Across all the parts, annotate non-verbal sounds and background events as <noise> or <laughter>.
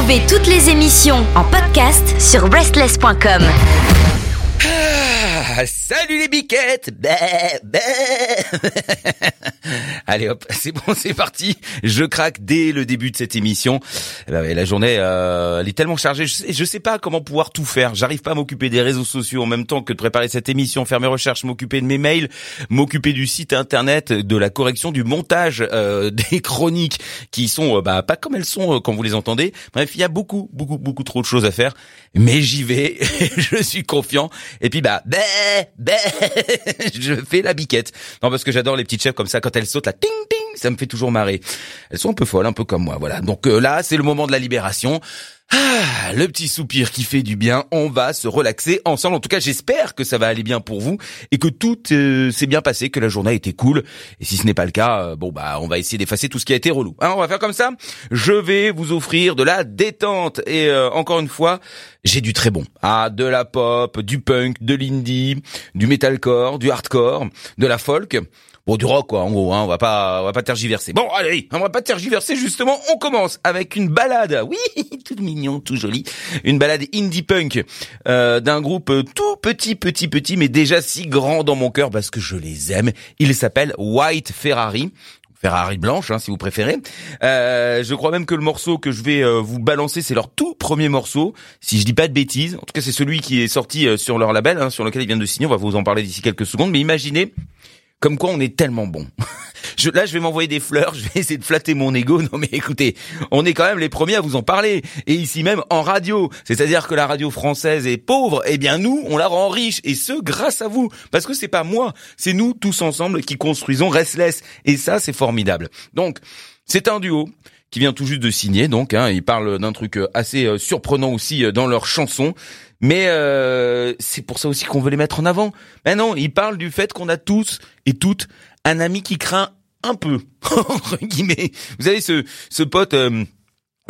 Retrouvez toutes les émissions en podcast sur breastless.com. Ah, salut les biquettes bah, bah. <laughs> Allez hop, c'est bon, c'est parti. Je craque dès le début de cette émission. Eh ben, la journée, euh, elle est tellement chargée. Je sais, sais pas comment pouvoir tout faire. J'arrive pas à m'occuper des réseaux sociaux en même temps que de préparer cette émission, faire mes recherches, m'occuper de mes mails, m'occuper du site internet, de la correction, du montage euh, <laughs> des chroniques qui sont euh, bah, pas comme elles sont quand vous les entendez. Bref, il y a beaucoup, beaucoup, beaucoup trop de choses à faire. Mais j'y vais. <laughs> je suis confiant. Et puis bah, bah, bah <laughs> je fais la biquette. Non, parce que j'adore les petites chefs comme ça quand elles sautent là, ting ting, ça me fait toujours marrer. Elles sont un peu folles, un peu comme moi, voilà. Donc euh, là, c'est le moment de la libération. Ah, le petit soupir qui fait du bien, on va se relaxer ensemble. En tout cas, j'espère que ça va aller bien pour vous et que tout euh, s'est bien passé, que la journée a été cool. Et si ce n'est pas le cas, euh, bon bah on va essayer d'effacer tout ce qui a été relou. Hein, on va faire comme ça. Je vais vous offrir de la détente et euh, encore une fois, j'ai du très bon. Ah, de la pop, du punk, de l'indie, du metalcore, du hardcore, de la folk. Bon, du rock, quoi, en gros, hein, on va pas, on va pas tergiverser. Bon, allez, on va pas tergiverser, justement, on commence avec une balade, oui, <laughs> tout mignon, tout joli, une balade indie punk, euh, d'un groupe tout petit, petit, petit, mais déjà si grand dans mon cœur, parce que je les aime. Il s'appelle White Ferrari. Ferrari blanche, hein, si vous préférez. Euh, je crois même que le morceau que je vais euh, vous balancer, c'est leur tout premier morceau, si je dis pas de bêtises. En tout cas, c'est celui qui est sorti euh, sur leur label, hein, sur lequel ils viennent de signer. On va vous en parler d'ici quelques secondes. Mais imaginez comme quoi on est tellement bon. <laughs> Je, là, je vais m'envoyer des fleurs, <laughs> je vais essayer de flatter mon ego. Non mais écoutez, on est quand même les premiers à vous en parler. Et ici même en radio. C'est-à-dire que la radio française est pauvre, eh bien nous, on la rend riche. Et ce, grâce à vous. Parce que c'est pas moi, c'est nous tous ensemble qui construisons Restless. Et ça, c'est formidable. Donc, c'est un duo qui vient tout juste de signer. Donc, hein, ils parlent d'un truc assez euh, surprenant aussi euh, dans leur chanson. Mais euh, c'est pour ça aussi qu'on veut les mettre en avant. Mais non, ils parlent du fait qu'on a tous et toutes un ami qui craint un peu <laughs> entre guillemets. Vous savez ce ce pote euh,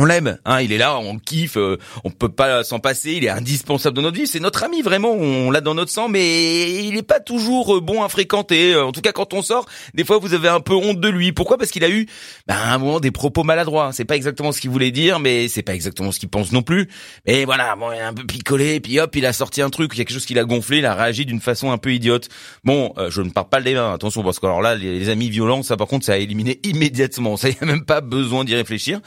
on l'aime, hein, il est là, on kiffe, euh, on peut pas s'en passer, il est indispensable dans notre vie, c'est notre ami vraiment, on l'a dans notre sang, mais il est pas toujours euh, bon à fréquenter. En tout cas, quand on sort, des fois vous avez un peu honte de lui. Pourquoi? Parce qu'il a eu, ben, à un moment des propos maladroits. C'est pas exactement ce qu'il voulait dire, mais c'est pas exactement ce qu'il pense non plus. Mais voilà, bon, il a un peu picolé, puis hop, il a sorti un truc, il y a quelque chose qu'il a gonflé, il a réagi d'une façon un peu idiote. Bon, euh, je ne parle pas des mains, attention, parce que alors là, les, les, amis violents, ça par contre, ça a éliminé immédiatement. <laughs> Ça y a même pas besoin d'y réfléchir.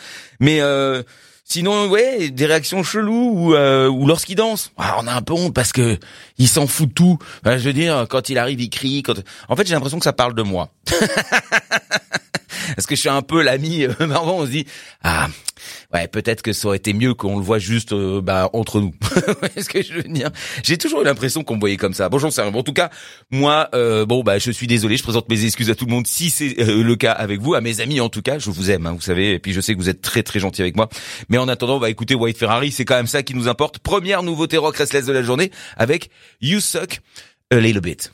Mais euh, sinon, ouais, des réactions cheloues ou, euh, ou lorsqu'il danse. Ah, on a un peu honte parce que il s'en fout de tout. Enfin, je veux dire, quand il arrive, il crie. Quand... En fait, j'ai l'impression que ça parle de moi. <laughs> parce que je suis un peu l'ami euh, <laughs> marrant, on se dit ah ouais peut-être que ça aurait été mieux qu'on le voit juste euh, bah, entre nous. <laughs> Est-ce que je veux dire? J'ai toujours eu l'impression qu'on me voyait comme ça. Bon j'en sais rien. Bon, en tout cas moi euh, bon bah je suis désolé, je présente mes excuses à tout le monde si c'est euh, le cas avec vous, à mes amis en tout cas, je vous aime, hein, vous savez, et puis je sais que vous êtes très très gentil avec moi. Mais en attendant, on va écouter White Ferrari, c'est quand même ça qui nous importe. Première nouveauté rock restless de la journée avec You Suck a Little Bit.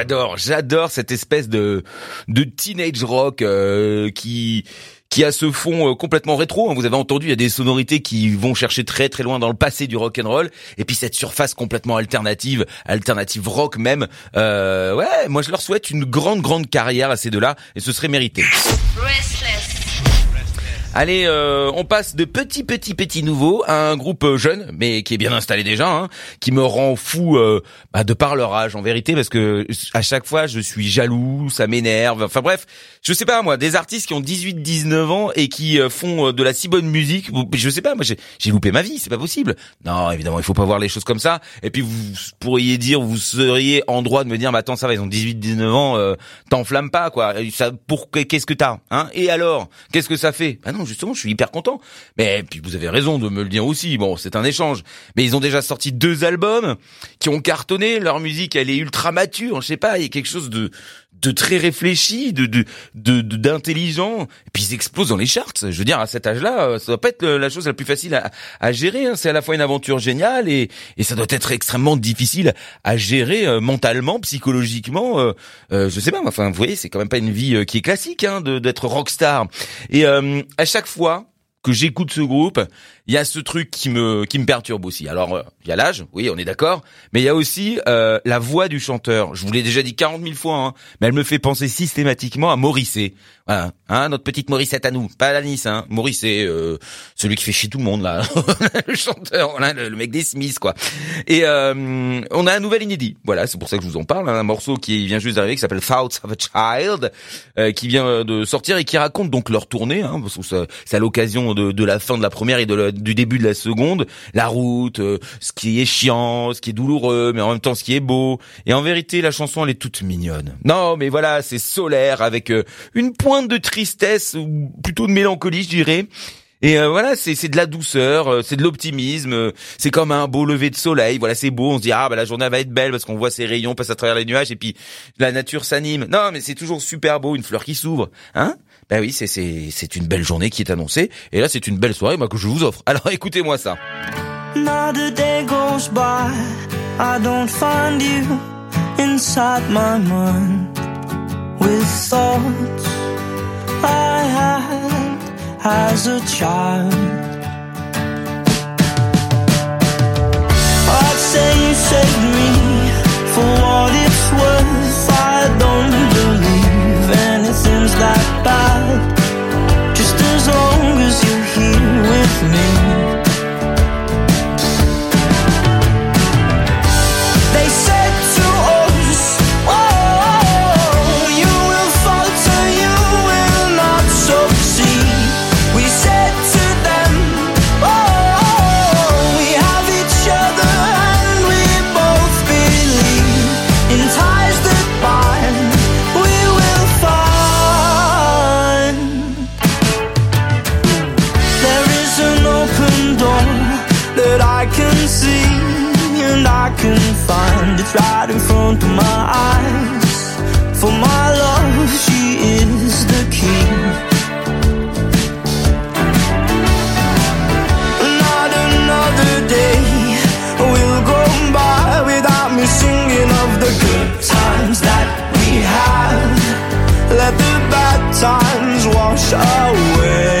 J'adore, j'adore cette espèce de de teenage rock euh, qui qui a ce fond euh, complètement rétro. hein. Vous avez entendu, il y a des sonorités qui vont chercher très très loin dans le passé du rock and roll, et puis cette surface complètement alternative, alternative rock même. Euh, ouais, moi je leur souhaite une grande grande carrière à ces deux-là, et ce serait mérité. Allez, euh, on passe de petit petit petit nouveau à un groupe euh, jeune, mais qui est bien installé déjà, hein, qui me rend fou euh, bah, de par leur âge en vérité, parce que à chaque fois je suis jaloux, ça m'énerve. Enfin bref, je sais pas moi, des artistes qui ont 18-19 ans et qui euh, font euh, de la si bonne musique, je sais pas, moi j'ai loupé ma vie, c'est pas possible. Non, évidemment, il faut pas voir les choses comme ça. Et puis vous pourriez dire, vous seriez en droit de me dire, mais attends, ça va, ils ont 18-19 ans, euh, t'enflammes pas quoi. Ça, pour qu'est-ce que t'as, hein? Et alors, qu'est-ce que ça fait? Bah non, justement, je suis hyper content. Mais puis vous avez raison de me le dire aussi. Bon, c'est un échange. Mais ils ont déjà sorti deux albums qui ont cartonné. Leur musique, elle est ultra mature. Je sais pas, il y a quelque chose de de très réfléchi, de de de de-. Et puis ils explosent dans les charts. Je veux dire, à cet âge-là, euh, ça doit pas être la chose la plus facile à, à gérer. hein. C'est à la fois une aventure géniale et et ça doit être extrêmement difficile à gérer euh, mentalement, psychologiquement. Euh, euh, je sais pas. Enfin, vous voyez, c'est quand même pas une vie euh, qui est classique hein, d'être rockstar. Et à chaque fois que j'écoute ce groupe, il y a ce truc qui me qui me perturbe aussi. Alors euh, il y a l'âge, oui, on est d'accord, mais il y a aussi euh, la voix du chanteur. Je vous l'ai déjà dit 40 000 fois, hein, mais elle me fait penser systématiquement à Morrissey. Voilà, hein, notre petite Morissette à nous, pas la Nice, hein. Morrissey, euh, celui qui fait chier tout le monde là, <laughs> le chanteur, voilà, le, mec des Smiths quoi. Et euh, on a un nouvel inédit. Voilà, c'est pour ça que je vous en parle, hein, un morceau qui vient juste d'arriver qui s'appelle Thoughts of a Child, euh, qui vient de sortir et qui raconte donc leur tournée. Hein, parce que c'est à l'occasion de, de la fin de la première et de la- du début de la seconde, la route, euh, ce qui est chiant, ce qui est douloureux, mais en même temps ce qui est beau. Et en vérité, la chanson elle est toute mignonne. Non, mais voilà, c'est solaire avec euh, une pointe de tristesse ou plutôt de mélancolie, je dirais. Et euh, voilà, c'est de la douceur, euh, c'est de l'optimisme, euh, c'est comme un beau lever de soleil. Voilà, c'est beau, on se dit ah bah la journée va être belle parce qu'on voit ces rayons passer à travers les nuages et puis la nature s'anime. Non, mais c'est toujours super beau, une fleur qui s'ouvre, hein Ben oui, c'est une belle journée qui est annoncée et là c'est une belle soirée moi que je vous offre. Alors écoutez-moi ça. Not a day goes by, I don't find you inside my mind with thoughts I had as a child. I'd say you saved me for what it's worth. I don't believe anything's that bad. Just as long as you're here with me. Times wash away.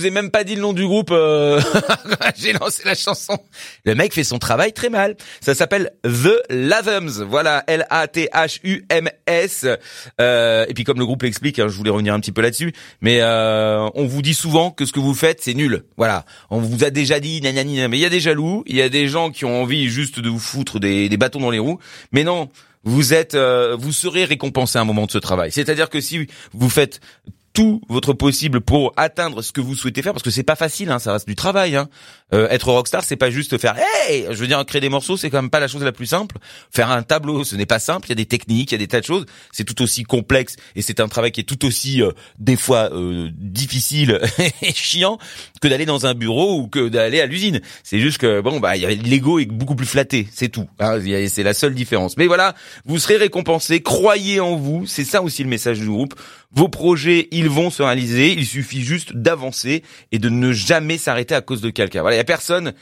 Vous ai même pas dit le nom du groupe. euh, <laughs> J'ai lancé la chanson. Le mec fait son travail très mal. Ça s'appelle The Lathums. Voilà, L-A-T-H-U-M-S. Euh, et puis comme le groupe l'explique, hein, je voulais revenir un petit peu là-dessus, mais euh, on vous dit souvent que ce que vous faites, c'est nul. Voilà, on vous a déjà dit, nanani, nanana. mais il y a des jaloux, il y a des gens qui ont envie juste de vous foutre des, des bâtons dans les roues. Mais non, vous êtes, euh, vous serez récompensé à un moment de ce travail. C'est-à-dire que si vous faites tout votre possible pour atteindre ce que vous souhaitez faire parce que c'est pas facile hein, ça reste du travail hein. Euh, être rockstar c'est pas juste faire hey je veux dire créer des morceaux c'est quand même pas la chose la plus simple faire un tableau ce n'est pas simple il y a des techniques il y a des tas de choses c'est tout aussi complexe et c'est un travail qui est tout aussi euh, des fois euh, difficile <laughs> et chiant que d'aller dans un bureau ou que d'aller à l'usine c'est juste que bon bah l'ego est beaucoup plus flatté c'est tout hein. C'est la seule différence mais voilà vous serez récompensé croyez en vous c'est ça aussi le message du groupe vos projets, ils vont se réaliser. Il suffit juste d'avancer et de ne jamais s'arrêter à cause de quelqu'un. Voilà, il y a personne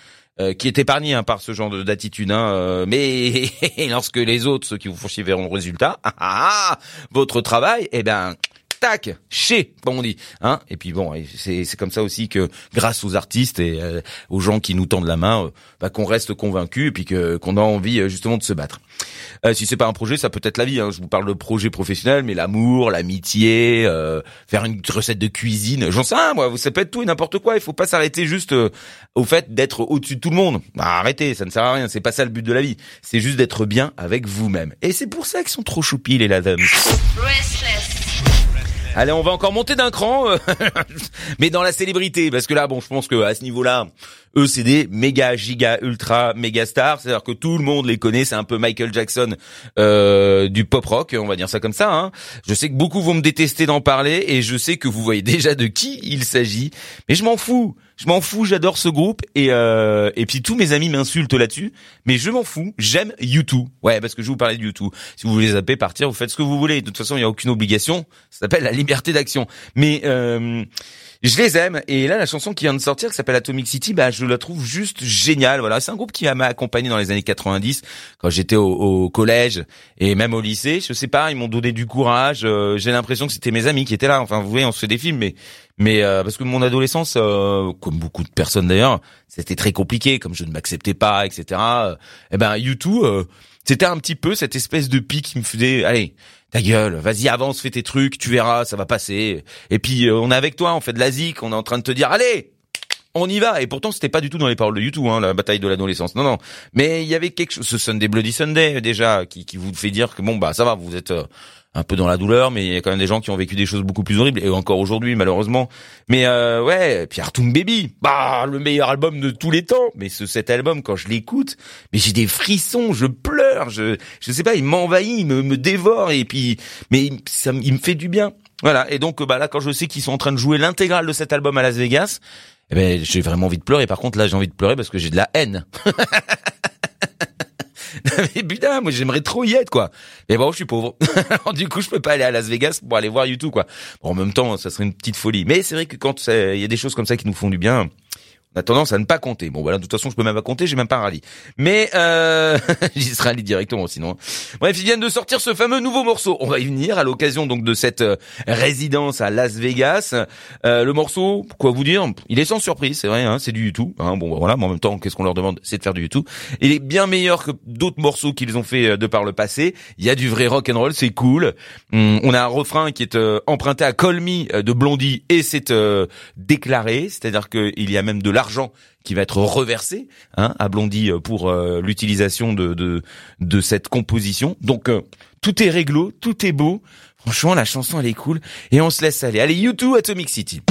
euh, qui est épargné hein, par ce genre de- d'attitude. Hein, euh, mais <laughs> lorsque les autres, ceux qui vous font chier, verront le résultat, <laughs> ah, ah, ah, votre travail, eh ben tac, chez, comme on dit. Hein et puis bon, c'est comme ça aussi que grâce aux artistes et euh, aux gens qui nous tendent la main, euh, bah, qu'on reste convaincus et puis que qu'on a envie euh, justement de se battre. Si c'est pas un projet, ça peut être la vie. Hein. Je vous parle de projet professionnel, mais l'amour, l'amitié, faire une recette de cuisine, j'en sais rien, moi. Ça peut être tout et n'importe quoi. Il faut pas s'arrêter juste au fait d'être au-dessus de tout le monde. Bah, arrêtez, ça ne sert à rien. C'est pas ça le but de la vie. C'est juste d'être bien avec vous-même. Et c'est pour ça qu'ils sont trop choupis les ladums. Allez, on va encore monter d'un cran, euh, <laughs> mais dans la célébrité, parce que là, bon, je pense que à ce niveau-là, eux, c'est méga, giga, ultra, méga stars. C'est-à-dire que tout le monde les connaît. C'est un peu Michael Jackson euh, du pop rock, on va dire ça comme ça. Hein. Je sais que beaucoup vont me détester d'en parler, et je sais que vous voyez <laughs> déjà de qui il s'agit, mais je m'en fous. Je m'en fous, j'adore ce groupe et euh, et puis tous mes amis m'insultent là-dessus, mais je m'en fous. J'aime U2. Ouais, parce que je vous parler de U2. Si vous voulez zapper, partir, vous faites ce que vous voulez. De toute façon, il y a aucune obligation. Ça s'appelle la liberté d'action. Mais euh, je les aime. Et là la chanson qui vient de sortir qui s'appelle Atomic City bah je la trouve juste géniale. Voilà c'est un groupe qui m'a accompagné dans les années 90 quand j'étais au, au collège et même au lycée. Je sais pas ils m'ont donné du courage. Euh, j'ai l'impression que c'était mes amis qui étaient là. Enfin vous voyez on se fait des films mais mais euh, parce que mon adolescence euh, comme beaucoup de personnes d'ailleurs c'était très compliqué. Comme je ne m'acceptais pas etc euh, et ben U2 euh, c'était un petit peu cette espèce de pic qui me faisait allez ta gueule, vas-y avance, fais tes trucs, tu verras, ça va passer. Et puis euh, on est avec toi, on fait de la zik, on est en train de te dire allez, on y va. Et pourtant c'était pas du tout dans les paroles de YouTube, hein, la bataille de l'adolescence. Non non, mais il y avait quelque chose, ce Sunday Bloody Sunday déjà, qui, qui vous fait dire que bon bah ça va, vous êtes euh, un peu dans la douleur, mais il y a quand même des gens qui ont vécu des choses beaucoup plus horribles et encore aujourd'hui malheureusement. Mais euh, ouais, puis Artum Baby, bah le meilleur album de tous les temps. Mais ce cet album quand je l'écoute, mais j'ai des frissons, je pleure, je je sais pas, il m'envahit, il me, me dévore et puis mais ça il me fait du bien. Voilà, et donc bah là quand je sais qu'ils sont en train de jouer l'intégrale de cet album à Las Vegas, eh ben j'ai vraiment envie de pleurer. Par contre là j'ai envie de pleurer parce que j'ai de la haine. <laughs> <laughs> mais putain, moi j'aimerais trop y être quoi. Mais bon, je suis pauvre. <laughs> Alors, du coup, je peux pas aller à Las Vegas pour aller voir YouTube quoi. Bon, en même temps, ça serait une petite folie. Mais c'est vrai que quand il y a des choses comme ça qui nous font du bien, on a tendance à ne pas compter. Bon, voilà, de toute façon, je peux même pas compter, j'ai même pas un rallye. Mais euh, <laughs> j'y serai allé directement sinon. Bref, ils viennent de sortir ce fameux nouveau morceau. On va y venir à l'occasion donc de cette euh, résidence à Las Vegas. Euh, le morceau, quoi vous dire, il est sans surprise, c'est vrai, hein, c'est du YouTube. Hein, bon, voilà, mais en même temps, qu'est-ce qu'on leur demande, c'est de faire du YouTube. Il est bien meilleur que d'autres morceaux qu'ils ont fait euh, de par le passé. Il y a du vrai rock and roll, c'est cool. Hum, on a un refrain qui est euh, emprunté à euh, de Blondie et c'est euh, déclaré, c'est-à-dire qu'il y a même de l'argent qui va être reversé hein, à Blondie euh, pour euh, l'utilisation de, de de cette composition. Donc euh, tout est réglo, tout est beau. Franchement, la chanson elle est cool et on se laisse aller. Allez, YouTube Atomic City.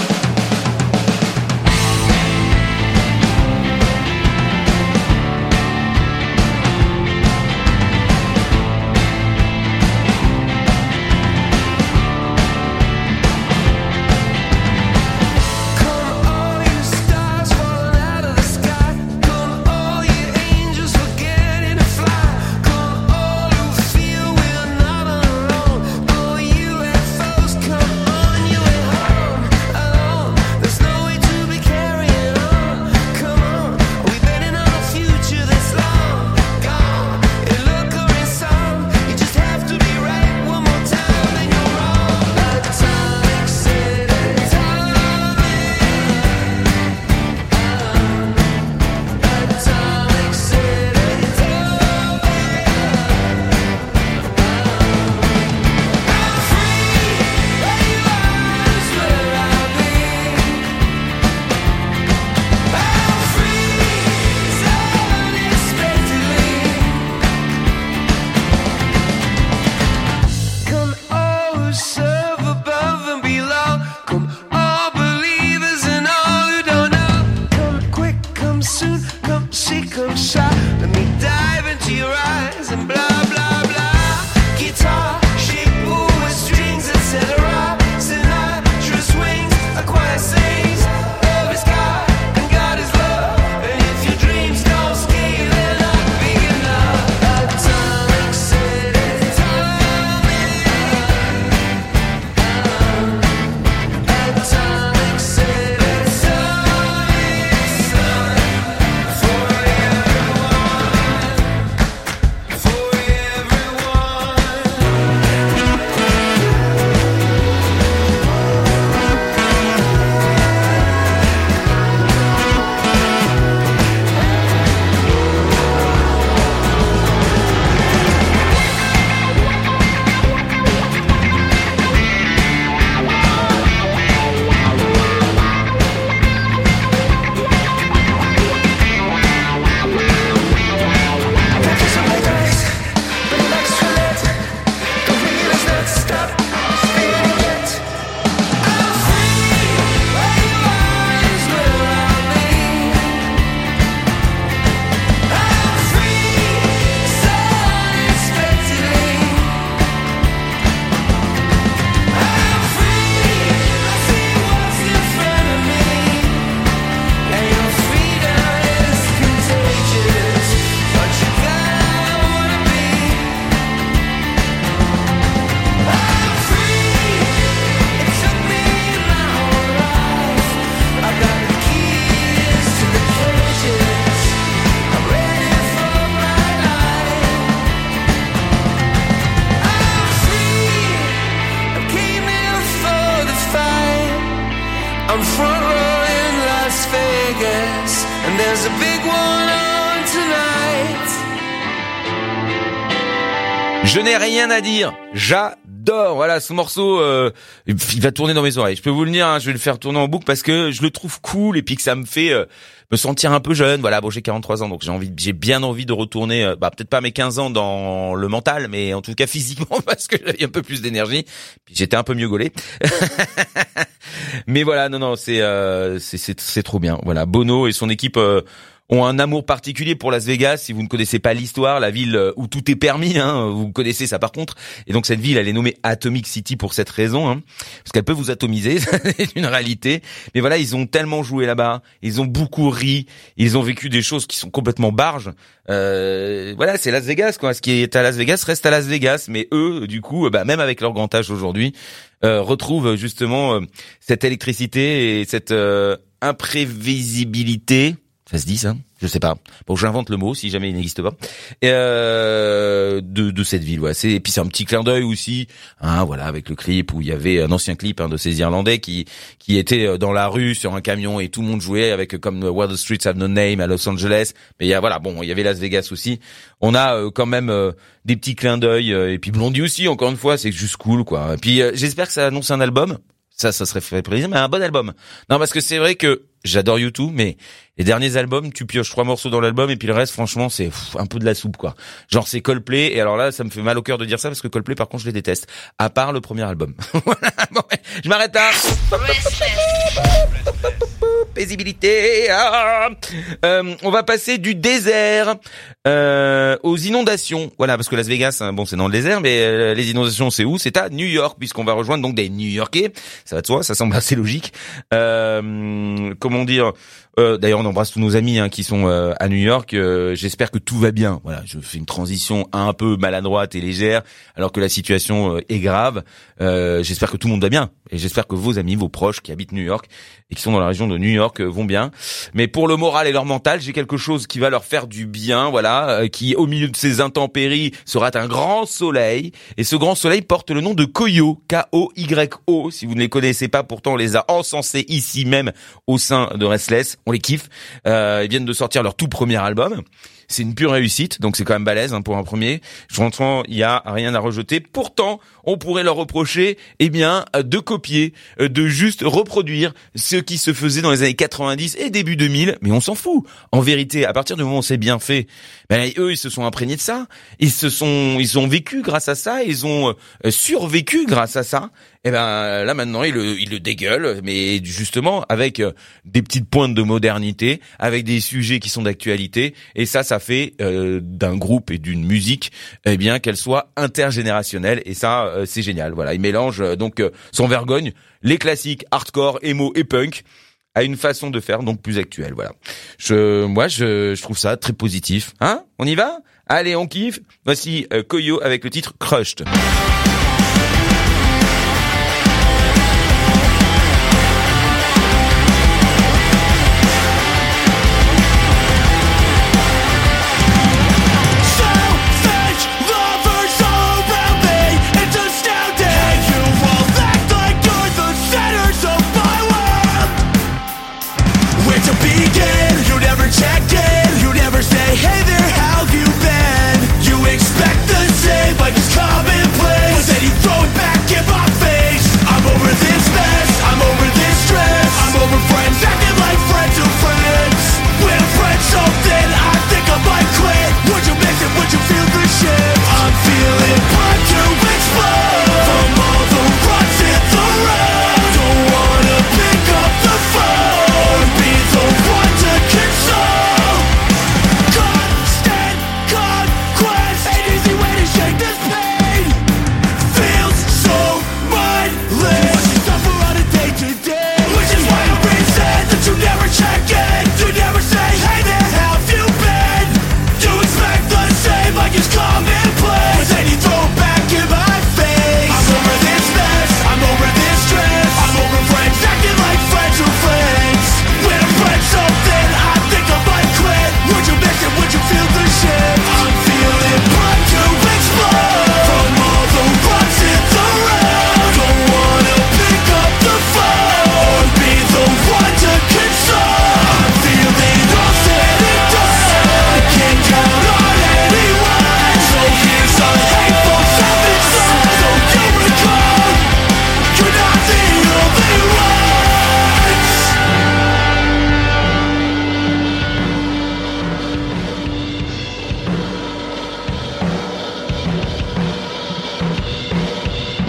Rien à dire. J'adore. Voilà, ce morceau, euh, il va tourner dans mes oreilles. Je peux vous le dire, hein, je vais le faire tourner en boucle parce que je le trouve cool et puis que ça me fait euh, me sentir un peu jeune. Voilà, bon, j'ai 43 ans, donc j'ai envie, j'ai bien envie de retourner, euh, bah peut-être pas mes 15 ans dans le mental, mais en tout cas physiquement <laughs> parce que j'avais un peu plus d'énergie. J'étais un peu mieux gaulé. <laughs> mais voilà, non, non, euh, c'est c'est c'est trop bien. Voilà, Bono et son équipe. Ont un amour particulier pour Las Vegas. Si vous ne connaissez pas l'histoire, la ville euh, où tout est permis, hein, vous connaissez ça par contre. Et donc cette ville, elle est nommée Atomic City pour cette raison, hein, parce qu'elle peut vous atomiser, <laughs> c'est une réalité. Mais voilà, ils ont tellement joué là-bas, ils ont beaucoup ri, ils ont vécu des choses qui sont complètement barges. Euh, voilà, c'est Las Vegas quoi. Ce qui est à Las Vegas reste à Las Vegas. Mais eux, du coup, bah, même avec leur grand âge aujourd'hui, euh, retrouvent justement euh, cette électricité et cette euh, imprévisibilité ça se dit ça? Je sais pas. Bon, j'invente le mot si jamais il n'existe pas. Euh, de, de cette ville, ouais. Et puis c'est un petit clin d'œil aussi, hein, voilà, avec le clip où il y avait un ancien clip hein, de ces Irlandais qui qui étaient dans la rue sur un camion et tout le monde jouait avec euh, comme Where the Streets Have No Name à Los Angeles. Mais il y a voilà, bon, il y avait Las Vegas aussi. On a euh, quand même euh, des petits clins d'œil euh, et puis Blondie aussi. Encore une fois, c'est juste cool, quoi. Et puis euh, j'espère que ça annonce un album. Ça, ça serait fait plaisir, mais un bon album. Non, parce que c'est vrai que j'adore YouTube, mais les derniers albums, tu pioches trois morceaux dans l'album et puis le reste, franchement, c'est un peu de la soupe, quoi. Genre c'est Coldplay et alors là, ça me fait mal au cœur de dire ça parce que Coldplay, par contre, je les déteste. À part le premier album. <laughs> voilà. Bon, je m'arrête là. Paisibilité. Ah. Euh, on va passer du désert euh, aux inondations. Voilà, parce que Las Vegas, hein, bon, c'est dans le désert, mais euh, les inondations, c'est où? C'est à New York, puisqu'on va rejoindre donc des New-Yorkais. Ça va de soi, ça semble assez logique. Euh, comment dire euh, D'ailleurs, on embrasse tous nos amis hein, qui sont à New York. J'espère que tout va bien. Voilà, je fais une transition un peu maladroite et légère, alors que la situation est grave. J'espère que tout le monde va bien, et j'espère que vos amis, vos proches qui habitent New York et qui sont dans la région de New York euh, vont bien. Mais pour le moral et leur mental, j'ai quelque chose qui va leur faire du bien. Voilà, euh, qui au milieu de ces intempéries sera un grand soleil. Et ce grand soleil porte le nom de Koyo, K-O-Y-O. Si vous ne les connaissez pas, pourtant on les a encensés ici même au sein de Restless. On les kiffe. Euh, ils viennent de sortir leur tout premier album. C'est une pure réussite, donc c'est quand même balèze hein, pour un premier. Franchement, il y a rien à rejeter. Pourtant, on pourrait leur reprocher, eh bien, de copier, euh, de juste reproduire ce qui se faisait dans les années 90 et début 2000. Mais on s'en fout. En vérité, à partir du moment où c'est bien fait, ben, eux, ils se sont imprégnés de ça. Ils se sont, ils ont vécu grâce à ça. Ils ont euh, survécu grâce à ça. Et ben là maintenant, ils le, ils le dégueulent, mais justement avec euh, des petites pointes de modernité, avec des sujets qui sont d'actualité. Et ça, ça fait euh, d'un groupe et d'une musique, eh bien, qu'elle soit intergénérationnelle. Et ça, euh, c'est génial. Voilà, ils mélangent euh, donc euh, sans vergogne les classiques hardcore, emo et punk à une façon de faire donc plus actuelle. Voilà. Je, moi, je, je trouve ça très positif. Hein? On y va? Allez, on kiffe. Voici euh, Koyo avec le titre Crushed.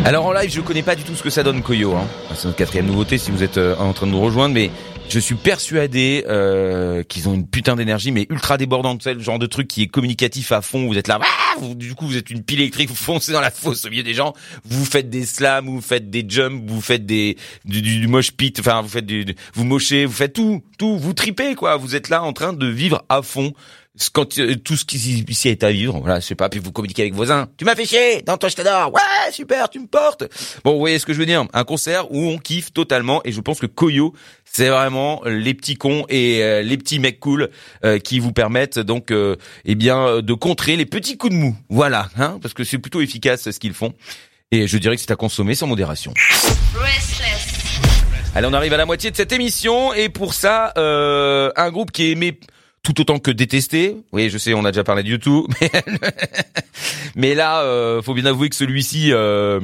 Alors en live, je connais pas du tout ce que ça donne Koyo. Hein. C'est notre quatrième nouveauté si vous êtes euh, en train de nous rejoindre, mais je suis persuadé euh, qu'ils ont une putain d'énergie, mais ultra débordante. Le genre de truc qui est communicatif à fond. Vous êtes là, ah du coup vous êtes une pile électrique, vous foncez dans la fosse au milieu des gens. Vous faites des slams, vous faites des jumps, vous faites des du, du, du mosh pit. Enfin, vous faites du, du- vous mochez, vous faites tout, tout. Vous tripez quoi. Vous êtes là en train de vivre à fond. Quand euh, tout ce qui ici est à vivre, voilà, je sais pas, puis vous communiquez avec vos voisins. Tu m'as fait chier, dans toi je t'adore. Ouais, super, tu me portes. Bon, vous voyez ce que je veux dire Un concert où on kiffe totalement et je pense que Koyo, c'est vraiment les petits cons et euh, les petits mecs cool euh, qui vous permettent donc euh, eh bien euh, de contrer les petits coups de mou. Voilà, hein, parce que c'est plutôt efficace ce qu'ils font. Et je dirais que c'est à consommer sans modération. Restless. Allez, on arrive à la moitié de cette émission et pour ça, euh, un groupe qui est aimé tout autant que détesté. Oui, je sais, on a déjà parlé de YouTube, <laughs> mais, mais là, euh, faut bien avouer que celui-ci, euh,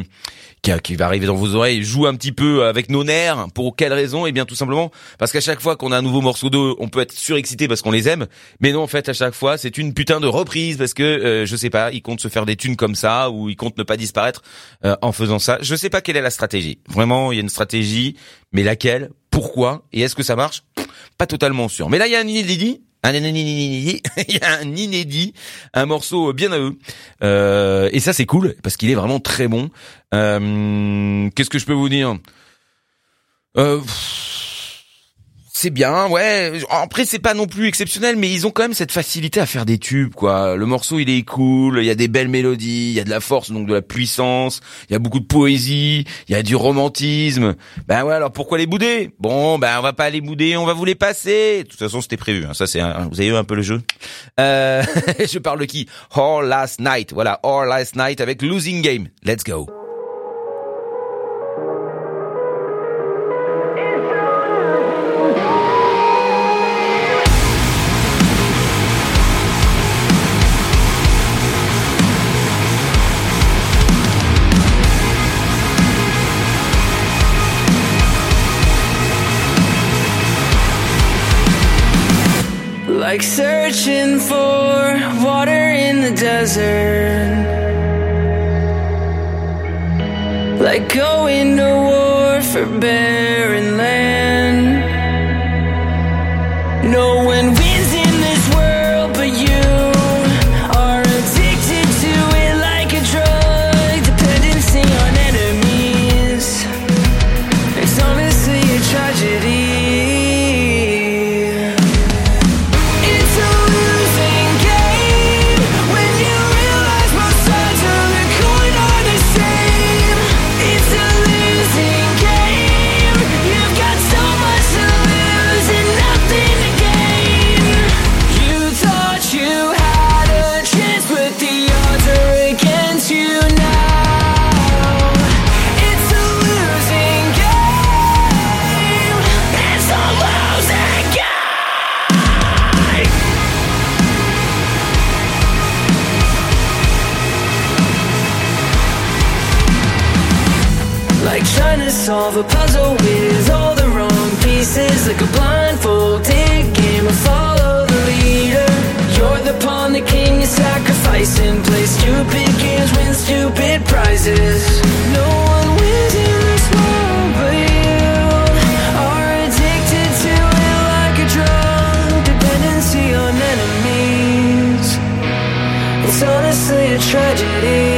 qui, qui va arriver dans vos oreilles, joue un petit peu avec nos nerfs. Pour quelle raison? Eh bien, tout simplement parce qu'à chaque fois qu'on a un nouveau morceau d'eau, on peut être surexcité parce qu'on les aime, mais non, en fait, à chaque fois, c'est une putain de reprise parce que euh, je sais pas, ils comptent se faire des thunes comme ça ou ils comptent ne pas disparaître euh, en faisant ça. Je sais pas quelle est la stratégie. Vraiment, il y a une stratégie, mais laquelle? Pourquoi? Et est-ce que ça marche? Pas totalement sûr. Mais là, il y a un inédit. Un <laughs> inédit, il y a un inédit, un morceau bien à eux. Euh, et ça, c'est cool parce qu'il est vraiment très bon. Euh, Qu'est-ce que je peux vous dire? Euh, c'est bien, ouais. Après, c'est pas non plus exceptionnel, mais ils ont quand même cette facilité à faire des tubes, quoi. Le morceau, il est cool, il y a des belles mélodies, il y a de la force, donc de la puissance, il y a beaucoup de poésie, il y a du romantisme. Ben ouais, alors pourquoi les bouder? Bon, ben on va pas les bouder, on va vous les passer. De toute façon, c'était prévu. Hein. Ça, c'est, un- vous avez eu un peu le jeu? Euh, <laughs> je parle de qui? All Last Night. Voilà, All Last Night avec Losing Game. Let's go. Like searching for water in the desert. Like going to war for barren tragedy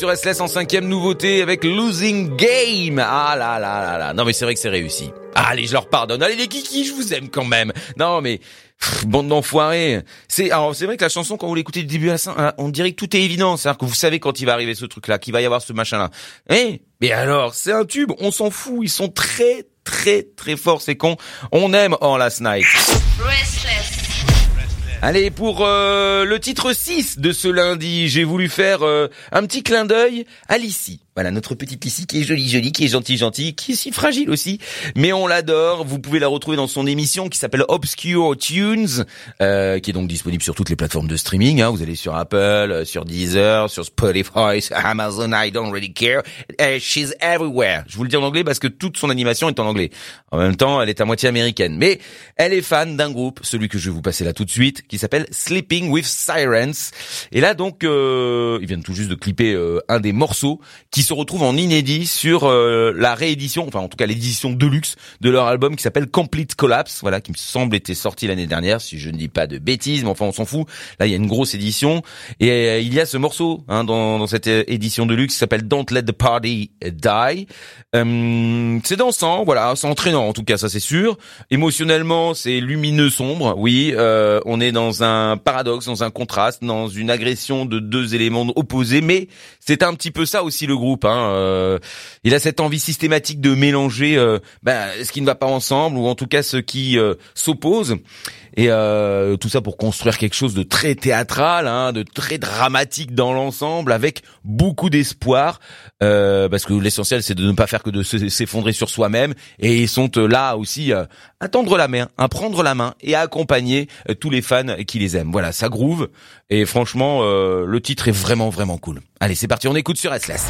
sur SLS en cinquième nouveauté avec Losing Game. Ah là là là là. Non mais c'est vrai que c'est réussi. Allez, je leur pardonne. Allez les kikis, je vous aime quand même. Non mais bande d'enfoirés. C'est alors c'est vrai que la chanson quand vous l'écoutez du début à la fin, on dirait que tout est évident, c'est-à-dire que vous savez quand il va arriver ce truc là, qu'il va y avoir ce machin là. Eh mais alors, c'est un tube, on s'en fout, ils sont très très très forts ces cons. On aime en Last Night. Allez, pour euh, le titre 6 de ce lundi, j'ai voulu faire euh, un petit clin d'œil à Lissy. Voilà, notre petite Lissy qui est jolie, jolie, qui est gentille, gentille, qui est si fragile aussi. Mais on l'adore. Vous pouvez la retrouver dans son émission qui s'appelle Obscure Tunes, euh, qui est donc disponible sur toutes les plateformes de streaming. Hein. Vous allez sur Apple, euh, sur Deezer, sur Spotify, sur Amazon, I don't really care. Uh, she's everywhere. Je vous le dis en anglais parce que toute son animation est en anglais. En même temps, elle est à moitié américaine. Mais elle est fan d'un groupe, celui que je vais vous passer là tout de suite, qui s'appelle Sleeping with Sirens. Et là donc, euh, ils viennent tout juste de clipper euh, un des morceaux qui se retrouve en inédit sur euh, la réédition, enfin en tout cas l'édition deluxe de leur album qui s'appelle Complete Collapse, voilà, qui me semble était sorti l'année dernière, si je ne dis pas de bêtises, mais enfin on s'en fout. Là il y a une grosse édition et euh, il y a ce morceau hein, dans, dans cette euh, édition deluxe qui s'appelle Don't Let the Party Die. Euh, c'est dansant, voilà, c'est entraînant en tout cas, ça c'est sûr. Émotionnellement, c'est lumineux, sombre. Oui, euh, on est dans un paradoxe, dans un contraste, dans une agression de deux éléments opposés, mais c'est un petit peu ça aussi le groupe. Hein. Euh, il a cette envie systématique de mélanger euh, ben, ce qui ne va pas ensemble, ou en tout cas ce qui euh, s'oppose. Et euh, tout ça pour construire quelque chose de très théâtral, hein, de très dramatique dans l'ensemble, avec beaucoup d'espoir, euh, parce que l'essentiel c'est de ne pas faire que de se- s'effondrer sur soi-même. Et ils sont euh, là aussi euh, à tendre la main, à prendre la main et à accompagner euh, tous les fans qui les aiment. Voilà, ça groove. Et franchement, le titre est vraiment vraiment cool. Allez, c'est parti, on écoute sur SLS.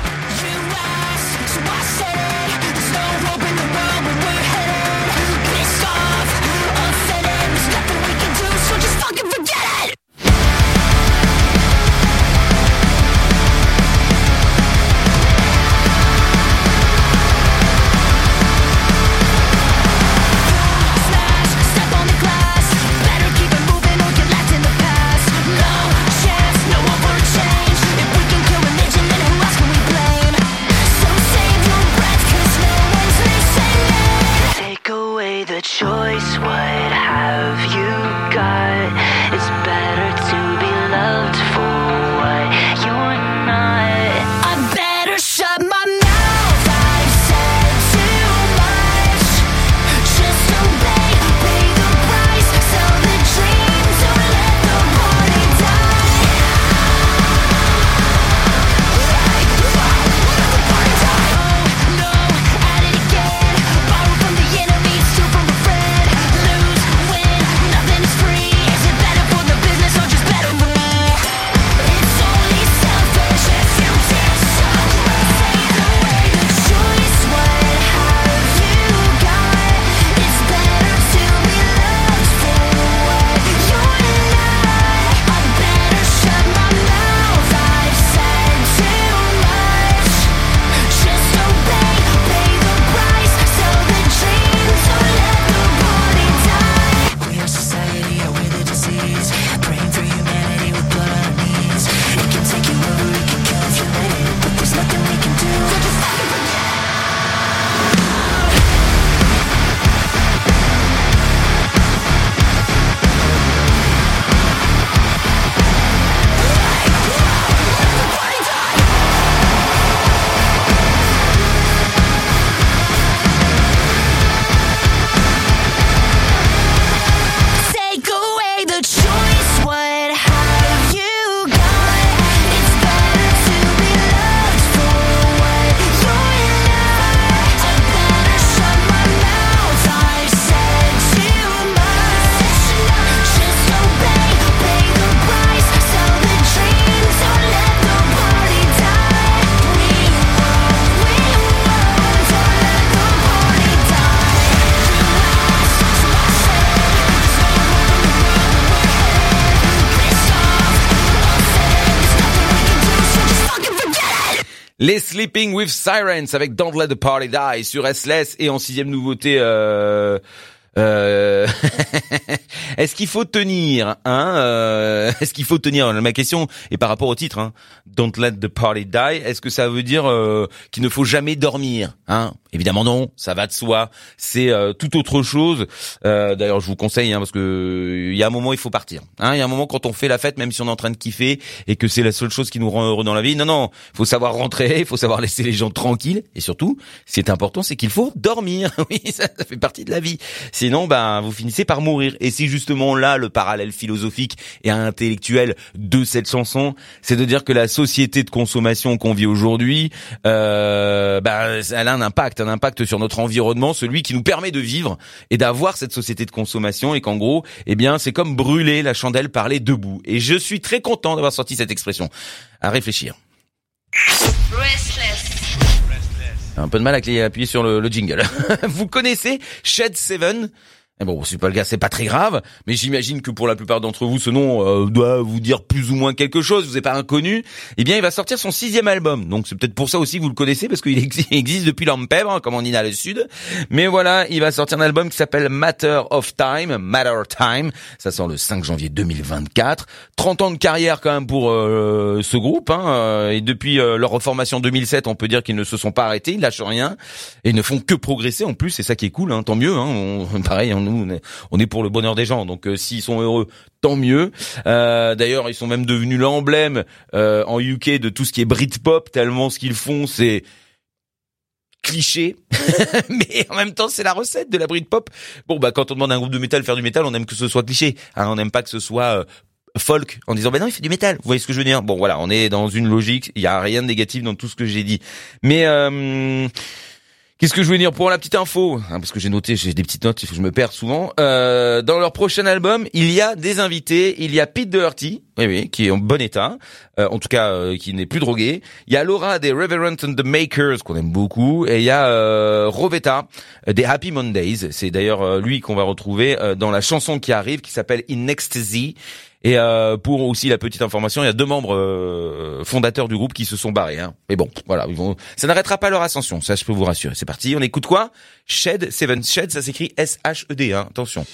Les Sleeping with Sirens avec Don't Let the Party Die sur SLS et en sixième nouveauté, euh, Euh... <laughs> Est-ce qu'il faut tenir hein euh, <laughs> Est-ce qu'il faut tenir? Ma question est par rapport au titre. Hein, Don't let the party die. Est-ce que ça veut dire euh, qu'il ne faut jamais dormir hein? Évidemment non, ça va de soi. C'est euh, tout autre chose. Euh, D'ailleurs, je vous conseille hein, parce que il y a un moment il faut partir. Hein, il y a un moment quand on fait la fête, même si on est en train de kiffer et que c'est la seule chose qui nous rend heureux dans la vie. Non non, faut savoir rentrer, il faut savoir laisser les gens tranquilles et surtout, ce qui est important, c'est qu'il faut dormir. <laughs> Oui, ça, ça fait partie de la vie. Sinon, ben vous finissez par mourir. Et c'est justement là le parallèle philosophique et intellectuel de cette chanson, c'est de dire que la société de consommation qu'on vit aujourd'hui, euh, ben, elle a un impact, un impact sur notre environnement, celui qui nous permet de vivre et d'avoir cette société de consommation, et qu'en gros, eh bien, c'est comme brûler la chandelle par les deux bouts. Et je suis très content d'avoir sorti cette expression. À réfléchir. Un peu de mal à appuyer sur le, jingle. <laughs> Vous connaissez Shed 7 et bon, c'est pas le gars, c'est pas très grave, mais j'imagine que pour la plupart d'entre vous, ce nom euh, doit vous dire plus ou moins quelque chose. Vous n'êtes pas inconnu. Eh bien, il va sortir son sixième album, donc c'est peut-être pour ça aussi que vous le connaissez parce qu'il <laughs> existe depuis l'Ampèbre, comme on dit dans le sud. Mais voilà, il va sortir un album qui s'appelle Matter of Time, Matter Time. Ça sort le 5 janvier 2024. 30 ans de carrière quand même pour euh, ce groupe, hein, euh, et depuis euh, leur reformation 2007, on peut dire qu'ils ne se sont pas arrêtés, ils lâchent rien et ne font que progresser en plus. C'est ça qui est cool, hein, tant mieux. Hein. On, <laughs> pareil, on nous, on est, on est pour le bonheur des gens. Donc, euh, s'ils sont heureux, tant mieux. Euh, D'ailleurs, ils sont même devenus l'emblème euh, en UK de tout ce qui est Britpop. Tellement ce qu'ils font, c'est cliché, <laughs> mais en même temps c'est la recette de la Britpop. Bon bah quand on demande à un groupe de métal faire du métal, on aime que ce soit cliché. Hein, on n'aime pas que ce soit euh, folk en disant bah non il fait du métal. Vous voyez ce que je veux dire? Bon voilà, on est dans une logique. Il y a rien de négatif dans tout ce que j'ai dit. Mais euh, Qu'est-ce que je voulais dire pour la petite info hein, Parce que j'ai noté, j'ai des petites notes, il faut que je me perds souvent. Euh, dans leur prochain album, il y a des invités. Il y a Pete Doherty, oui, oui, qui est en bon état, euh, en tout cas euh, qui n'est plus drogué. Il y a Laura des Reverend and the Makers qu'on aime beaucoup, et il y a euh, Rovetta des Happy Mondays. C'est d'ailleurs euh, lui qu'on va retrouver euh, dans la chanson qui arrive, qui s'appelle In Ecstasy. Et euh, pour aussi la petite information, il y a deux membres euh, fondateurs du groupe qui se sont barrés. Hein. Mais bon, voilà, ça n'arrêtera pas leur ascension, ça je peux vous rassurer. C'est parti, on écoute quoi? Shed Seven. Shed, ça s'écrit S-H-E-D, hein. attention.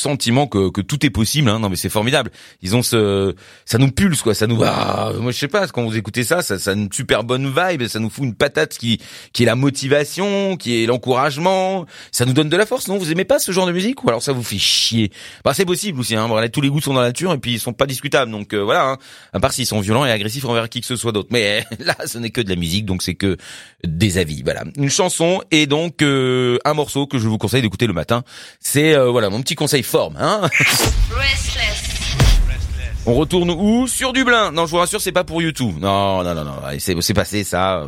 Sentiment que, que tout est possible. Hein. Non mais c'est formidable. Ils ont ce, ça nous pulse quoi. Ça nous, ah, moi je sais pas. Quand vous écoutez ça, ça, ça a une super bonne vibe. Ça nous fout une patate qui, qui est la motivation, qui est l'encouragement. Ça nous donne de la force. Non, vous aimez pas ce genre de musique? Ou alors ça vous fait chier? Bah c'est possible aussi. Hein. Voilà, tous les goûts sont dans la nature et puis ils sont pas discutables. Donc euh, voilà. Hein. À part s'ils sont violents et agressifs envers qui que ce soit d'autre. Mais <laughs> là, ce n'est que de la musique, donc c'est que des avis. Voilà, une chanson et donc euh, un morceau que je vous conseille d'écouter le matin. C'est euh, voilà mon petit conseil forme. Hein On retourne où? Sur Dublin. Non, je vous rassure, c'est pas pour YouTube. Non, non, non, non. C'est passé ça.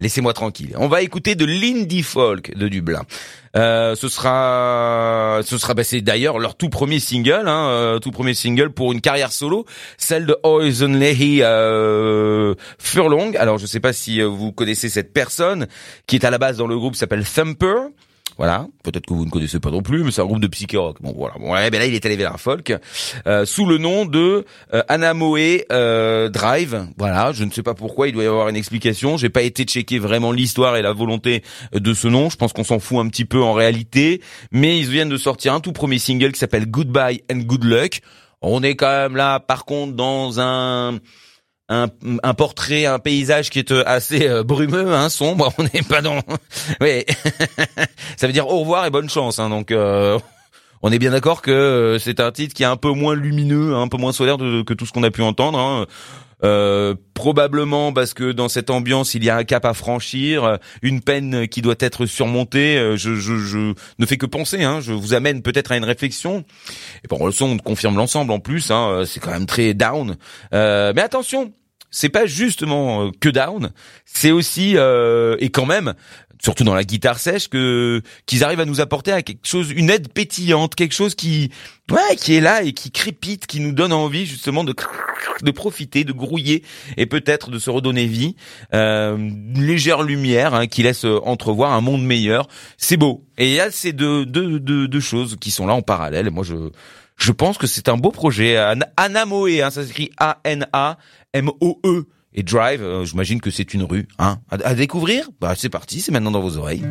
Laissez-moi tranquille. On va écouter de l'indie folk de Dublin. Euh, ce sera, ce sera, bah, c'est d'ailleurs leur tout premier single, hein, euh, tout premier single pour une carrière solo, celle de Oizen Lehi euh, Furlong. Alors je sais pas si euh, vous connaissez cette personne qui est à la base dans le groupe s'appelle Thumper. Voilà, peut-être que vous ne connaissez pas non plus, mais c'est un groupe de psyché-rock. Bon voilà, bon, ouais, ben là il est allé vers un folk euh, sous le nom de euh, Anamoe euh, Drive. Voilà, je ne sais pas pourquoi, il doit y avoir une explication. J'ai pas été checker vraiment l'histoire et la volonté de ce nom. Je pense qu'on s'en fout un petit peu en réalité, mais ils viennent de sortir un tout premier single qui s'appelle Goodbye and Good Luck. On est quand même là, par contre, dans un un, un portrait, un paysage qui est euh, assez euh, brumeux, hein, sombre. <laughs> On n'est pas dans. oui, <laughs> ça veut dire au revoir et bonne chance. Hein, donc. euh, On est bien d'accord que euh, c'est un titre qui est un peu moins lumineux, un peu moins solaire de- que tout ce qu'on a pu entendre. hein. Euh, probablement parce que dans cette ambiance il y a un cap à franchir, une peine qui doit être surmontée. Je, je, je ne fais que penser. Hein, je vous amène peut-être à une réflexion. Et bon, le son confirme l'ensemble en plus. Hein, c'est quand même très down. Euh, mais attention, c'est pas justement euh, que down, c'est aussi euh, et quand même surtout dans la guitare sèche que qu'ils arrivent à nous apporter à quelque chose une aide pétillante, quelque chose qui ouais, qui est là et qui crépite, qui nous donne envie justement de de profiter, de grouiller et peut-être de se redonner vie, euh, une légère lumière hein, qui laisse euh, entrevoir un monde meilleur. C'est beau. Et il y a ces deux, deux, deux, deux choses qui sont là en parallèle. Moi, je je pense que c'est un beau projet. An- Anamoe, hein, ça s'écrit A-N-A-M-O-E. Et Drive, euh, j'imagine que c'est une rue. Hein, à, à découvrir Bah c'est parti, c'est maintenant dans vos oreilles.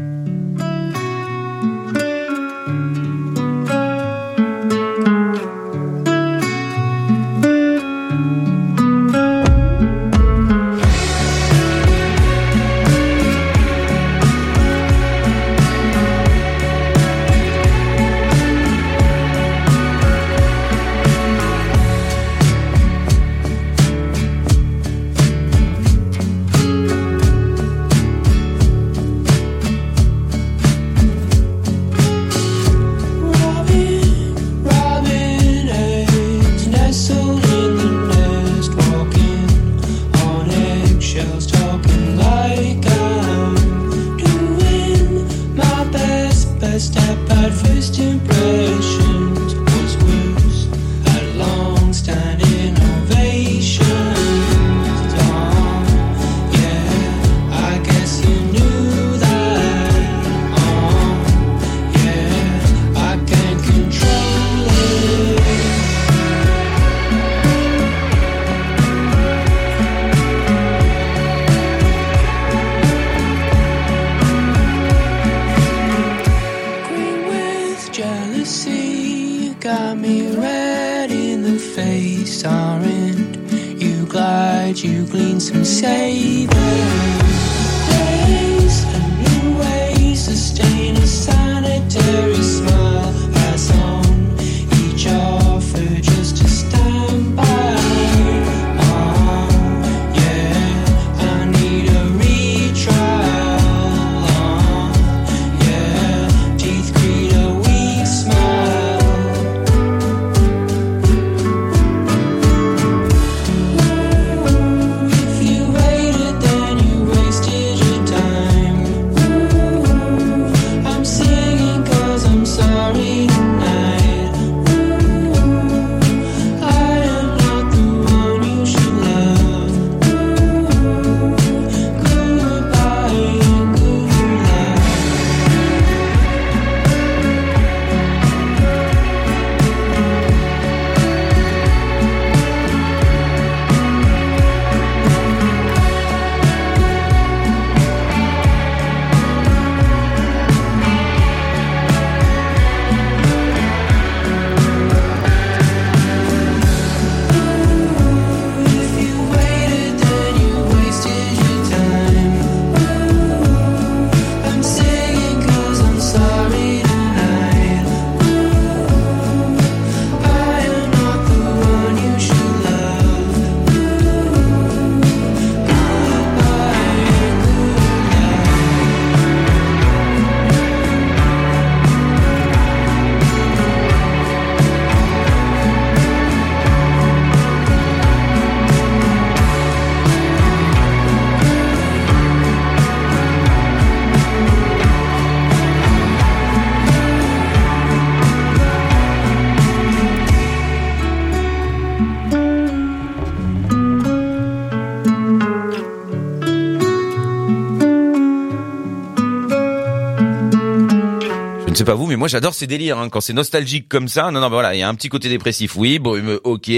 Sais pas vous, mais moi j'adore ces délires. Hein. Quand c'est nostalgique comme ça, non, non, bah voilà, il y a un petit côté dépressif, oui, brumeux, ok,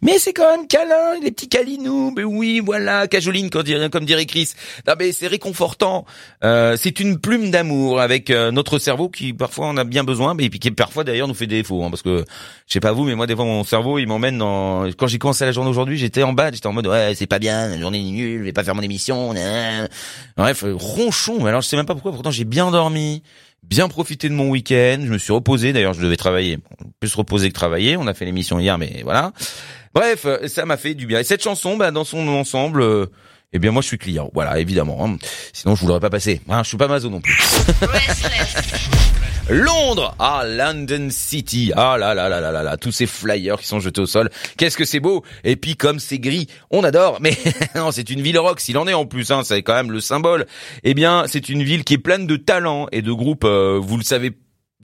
mais c'est quand même câlin, les petits câlinous, mais oui, voilà, cajoline, comme dirait, Chris. Non, mais c'est réconfortant. Euh, c'est une plume d'amour avec euh, notre cerveau qui parfois en a bien besoin, mais qui parfois d'ailleurs nous fait défaut, hein, parce que je sais pas vous, mais moi des fois mon cerveau il m'emmène dans. Quand j'ai commencé la journée aujourd'hui, j'étais en bas, j'étais en mode ouais, c'est pas bien, la journée est nulle, je vais pas faire mon émission. nan. Bref, euh, ronchon. Alors je sais même pas pourquoi. Pourtant j'ai bien dormi bien profité de mon week-end. Je me suis reposé. D'ailleurs, je devais travailler. Plus reposer que travailler. On a fait l'émission hier, mais voilà. Bref, euh, ça m'a fait du bien. Et cette chanson, bah, dans son ensemble, euh, eh bien, moi, je suis client. Voilà, évidemment. hein. Sinon, je vous l'aurais pas passé. Hein, je suis pas mazo non plus. <laughs> Londres, ah London City, ah là là là là là là, tous ces flyers qui sont jetés au sol, qu'est-ce que c'est beau Et puis comme c'est gris, on adore. Mais <laughs> non, c'est une ville rock, s'il en est en plus, hein, c'est quand même le symbole. Eh bien, c'est une ville qui est pleine de talents et de groupes. euh, vous le savez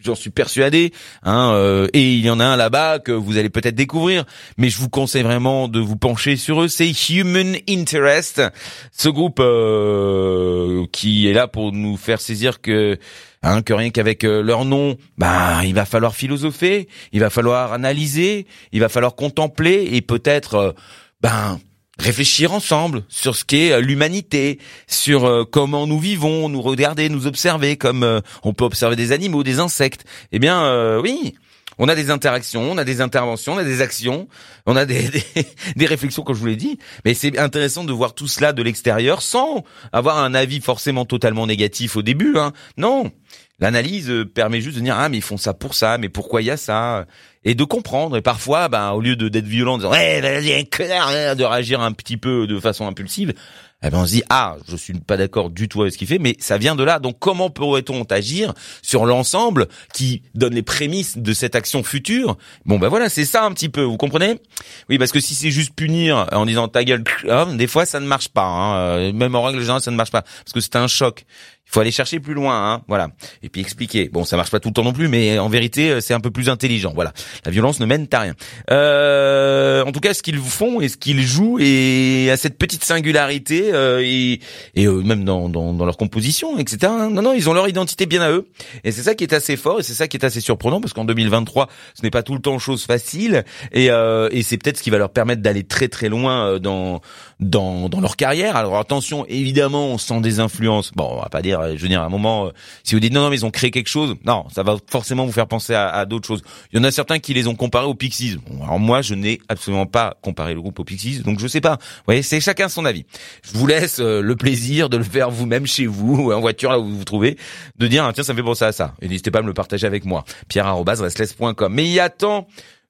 J'en suis persuadé, hein, euh, et il y en a un là-bas que vous allez peut-être découvrir, mais je vous conseille vraiment de vous pencher sur eux. C'est Human Interest, ce groupe euh, qui est là pour nous faire saisir que, hein, que rien qu'avec euh, leur nom, bah, il va falloir philosopher, il va falloir analyser, il va falloir contempler et peut-être, euh, ben, réfléchir ensemble sur ce qu'est euh, l'humanité, sur euh, comment nous vivons, nous regarder, nous observer comme euh, on peut observer des animaux, des insectes. Eh bien, euh, oui. On a des interactions, on a des interventions, on a des actions, on a des, <laughs> des, des réflexions, comme je vous l'ai dit. Mais c'est intéressant de voir tout cela de l'extérieur sans avoir un avis forcément totalement négatif au début. Hein. Non, l'analyse euh, permet juste de dire ah mais ils font ça pour ça, mais pourquoi il y a ça? Et de comprendre. Et parfois, ben au lieu de d'être violent, de dire ouais vas-y un connard, hein, de réagir un petit peu de façon impulsive, eh ben on se dit ah je suis pas d'accord du tout avec ce qu'il fait, mais ça vient de là. Donc comment pourrait-on agir sur l'ensemble qui donne les prémices de cette action future? Bon ben voilà c'est ça un petit peu, vous comprenez? Oui parce que si c'est juste punir en disant ta gueule, hein, des fois ça ne marche pas. Hein. Euh, Même en règle générale ça ne marche pas parce que c'est un choc. Il faut aller chercher plus loin, hein, voilà. Et puis expliquer. Bon, ça marche pas tout le temps non plus, mais en vérité, euh, c'est un peu plus intelligent. Voilà. La violence ne mène à rien. Euh, en tout cas, ce qu'ils font et ce qu'ils jouent et à cette petite singularité euh, et, et euh, même dans, dans, dans leur composition, etc. hein. Non, non, ils ont leur identité bien à eux. Et c'est ça qui est assez fort et c'est ça qui est assez surprenant parce qu'en 2023, ce n'est pas tout le temps chose facile et, euh, et c'est peut-être ce qui va leur permettre d'aller très très loin euh, dans dans dans leur carrière. Alors attention, évidemment, on sent des influences. Bon, on va pas dire, je veux dire, à un moment, euh, si vous dites non, non, mais ils ont créé quelque chose, non, ça va forcément vous faire penser à, à d'autres choses. Il y en a certains qui les ont comparés aux Pixies. Bon, alors moi, je n'ai absolument pas comparé le groupe aux Pixies, donc je sais pas. Vous voyez, c'est chacun son avis. Je vous laisse euh, le plaisir de le faire vous-même chez vous, ou <laughs> en voiture là où vous vous trouvez, de dire ah, tiens, ça me fait penser à ça. Et n'hésitez pas à me le partager avec moi. Pierre@restless.com. Mais il y a tant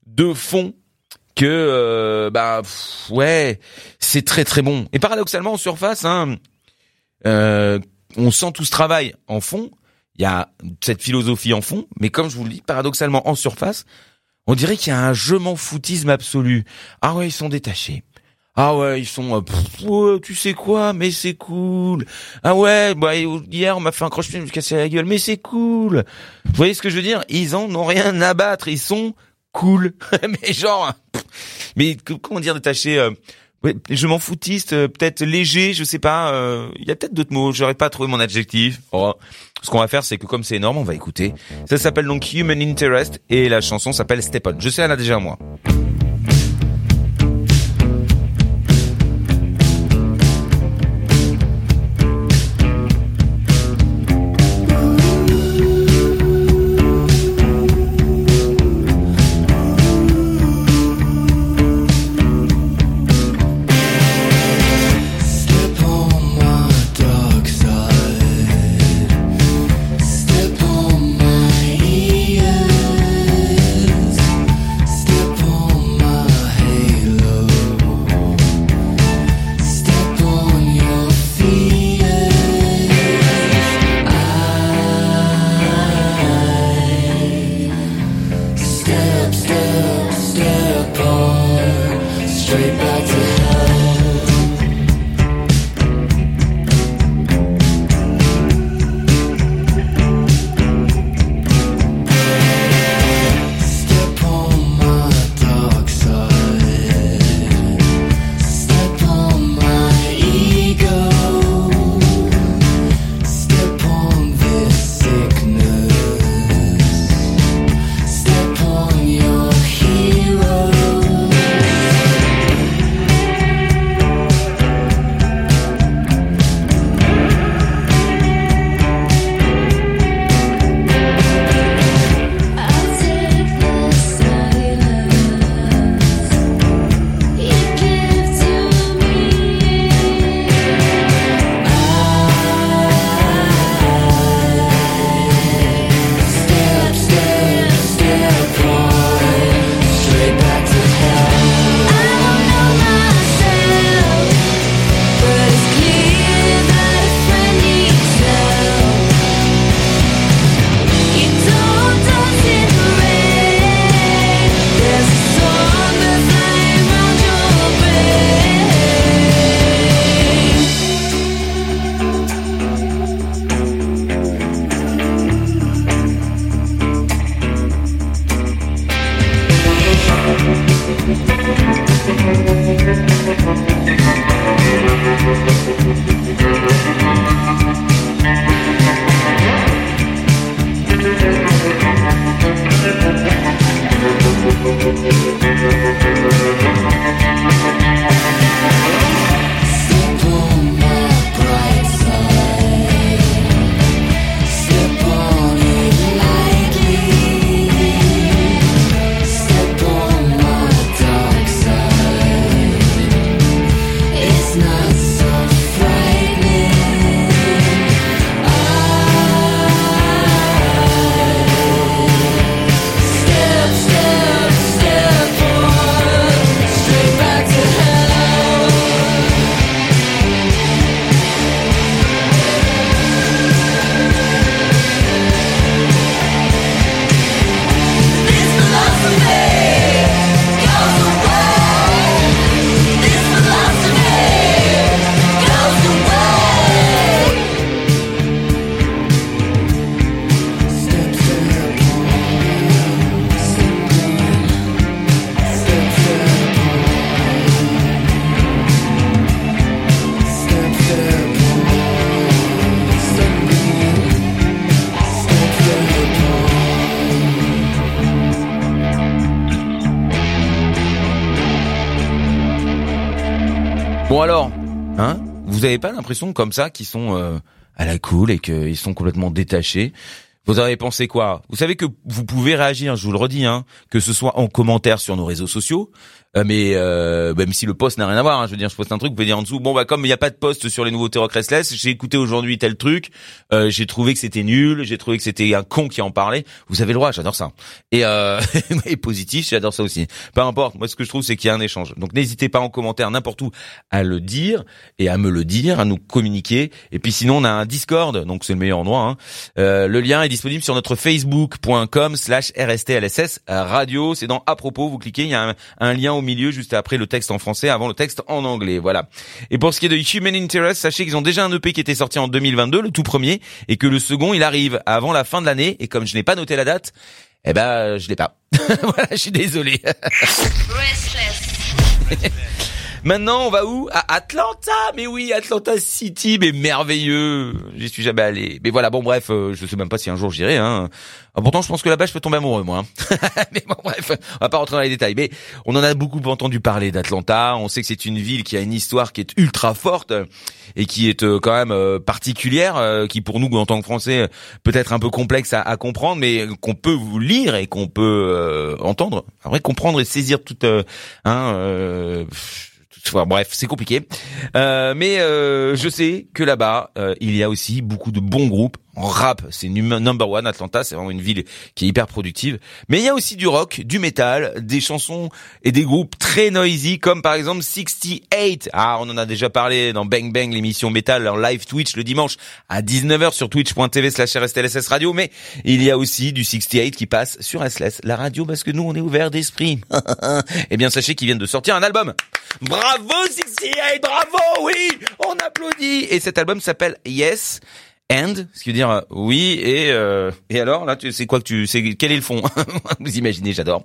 de fond que euh, bah ouais c'est très très bon et paradoxalement en surface hein, euh, on sent tout ce travail en fond il y a cette philosophie en fond mais comme je vous le dis paradoxalement en surface on dirait qu'il y a un je m'en foutisme absolu ah ouais ils sont détachés ah ouais, ils sont euh, tu sais quoi, mais c'est cool. Ah ouais, bah hier on m'a fait un crochet, je me suis cassé la gueule, mais c'est cool. Vous voyez ce que je veux dire? Ils en ont rien à battre, ils sont cool. <laughs> mais genre, mais comment dire détaché euh, ouais, Je m'en foutiste, euh, peut-être léger, je sais pas. euh, Il y a peut-être d'autres mots. J'aurais pas trouvé mon adjectif. Oh. Ce qu'on va faire, c'est que comme c'est énorme, on va écouter. Ça s'appelle donc Human Interest et la chanson s'appelle Step On. Je sais, elle a déjà moi. Bon alors, hein Vous avez pas l'impression comme ça qu'ils sont euh, à la cool et qu'ils sont complètement détachés? Vous avez pensé quoi? Vous savez que vous pouvez réagir, je vous le redis, hein, que ce soit en commentaire sur nos réseaux sociaux, euh, mais euh, même si le post n'a rien à voir, hein, je veux dire, je poste un truc, vous pouvez dire en dessous, bon bah comme il n'y a pas de post sur les nouveautés Rock Restless, j'ai écouté aujourd'hui tel truc, euh, j'ai trouvé que c'était nul, j'ai trouvé que c'était un con qui en parlait. Vous avez le droit, j'adore ça. Et, euh, <laughs> et positif, j'adore ça aussi. Peu importe, moi ce que je trouve c'est qu'il y a un échange. Donc n'hésitez pas en commentaire n'importe où à le dire et à me le dire, à nous communiquer. Et puis sinon on a un Discord, donc c'est le meilleur endroit. Hein. Euh, le lien est disponible sur notre facebook.com slash rstlss radio. C'est dans à propos, vous cliquez, il y a un lien au milieu juste après le texte en français, avant le texte en anglais. Voilà. Et pour ce qui est de Human Interest, sachez qu'ils ont déjà un EP qui était sorti en 2022, le tout premier, et que le second il arrive avant la fin de l'année. Et comme je n'ai pas noté la date, eh ben je l'ai pas. <laughs> voilà, je suis désolé. <laughs> Maintenant, on va où? À Atlanta. Mais oui, Atlanta City, mais merveilleux. J'y suis jamais allé. Mais voilà, bon bref, euh, je sais même pas si un jour j'irai. Hein. Ah, pourtant, je pense que là-bas, je peux tomber amoureux, moi. hein. <laughs> mais bon, bref, on va pas rentrer dans les détails. Mais on en a beaucoup entendu parler d'Atlanta. On sait que c'est une ville qui a une histoire qui est ultra forte et qui est euh, quand même euh, particulière, euh, qui pour nous, en tant que Français, peut être un peu complexe à, à comprendre, mais qu'on peut vous lire et qu'on peut entendre. Après, comprendre et saisir toute... hein, Bref, c'est compliqué. Euh, mais euh, je sais que là-bas, euh, il y a aussi beaucoup de bons groupes. En rap, c'est num- number one. Atlanta, c'est vraiment une ville qui est hyper productive. Mais il y a aussi du rock, du métal, des chansons et des groupes très noisy, comme par exemple 68. Ah, on en a déjà parlé dans Bang Bang, l'émission métal, leur live Twitch le dimanche à 19h sur twitch.tv slash RSTLSS radio. Mais il y a aussi du 68 qui passe sur SLS, la radio, parce que nous, on est ouvert d'esprit. <laughs> eh bien, sachez qu'ils viennent de sortir un album. Bravo 68, bravo, oui, on applaudit. Et cet album s'appelle Yes and, ce qui veut dire euh, oui et euh, et alors là, tu sais quoi que tu sais quel est le fond? <laughs> Vous imaginez, j'adore.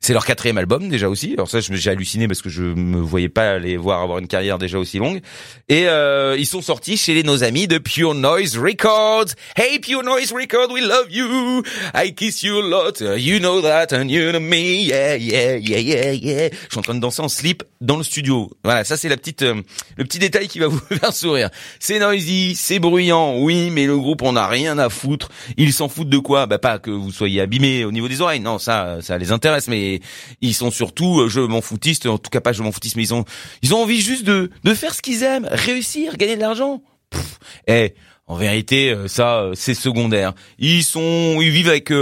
C'est leur quatrième album déjà aussi. Alors ça, j'ai halluciné parce que je me voyais pas les voir avoir une carrière déjà aussi longue. Et euh, ils sont sortis chez les, nos amis de Pure Noise Records. Hey Pure Noise Records, we love you. I kiss you a lot. You know that and you know me. Yeah, yeah, yeah, yeah, yeah. Je suis en train de danser en slip dans le studio. Voilà, ça c'est la petite, euh, le petit détail qui va vous <laughs> faire sourire. C'est noisy, c'est bruyant, oui, mais le groupe on a rien à foutre. Ils s'en foutent de quoi? Bah pas que vous soyez abîmés au niveau des oreilles. Non, ça, ça les intéresse, mais ils sont surtout, euh, je m'en foutiste. En tout cas pas je m'en foutiste, mais ils ont, ils ont envie juste de, de faire ce qu'ils aiment, réussir, gagner de l'argent. Eh, en vérité, euh, ça, euh, c'est secondaire. Ils sont, ils vivent avec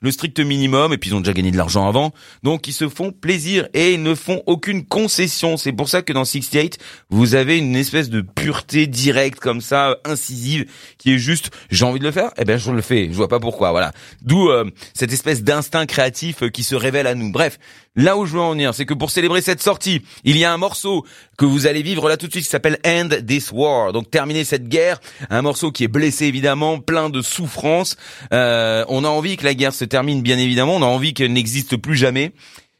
le strict minimum et puis ils ont déjà gagné de l'argent avant, donc ils se font plaisir et ils ne font aucune concession. C'est pour ça que dans 68, vous avez une espèce de pureté directe comme ça, incisive, qui est juste, j'ai envie de le faire, eh ben je le fais. Je vois pas pourquoi, voilà. D'où euh, cette espèce d'instinct créatif euh, qui se révèle à nous. Bref, là où je veux en venir, c'est que pour célébrer cette sortie, il y a un morceau que vous allez vivre là tout de suite qui s'appelle End This War. Donc terminer cette guerre, un morceau qui est blessé évidemment, plein de souffrance. Euh, on a envie que la guerre se termine bien évidemment, on a envie qu'elle n'existe plus jamais.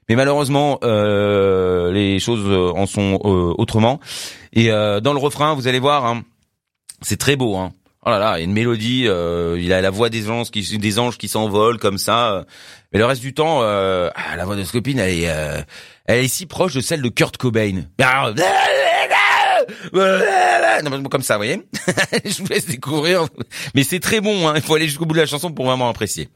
Mais malheureusement, euh, les choses euh, en sont euh, autrement. Et euh, dans le refrain, vous allez voir, hein, c'est très beau. Hein. Oh là là, il y a une mélodie, euh, il a la voix des anges qui des anges qui s'envolent comme ça. Mais le reste du temps, euh, ah, la voix de Scopine, elle est, elle est si proche de celle de Kurt Cobain. Comme ça, vous voyez. <laughs> Je vous laisse découvrir. Mais c'est très bon. Hein. Il faut aller jusqu'au bout de la chanson pour vraiment apprécier.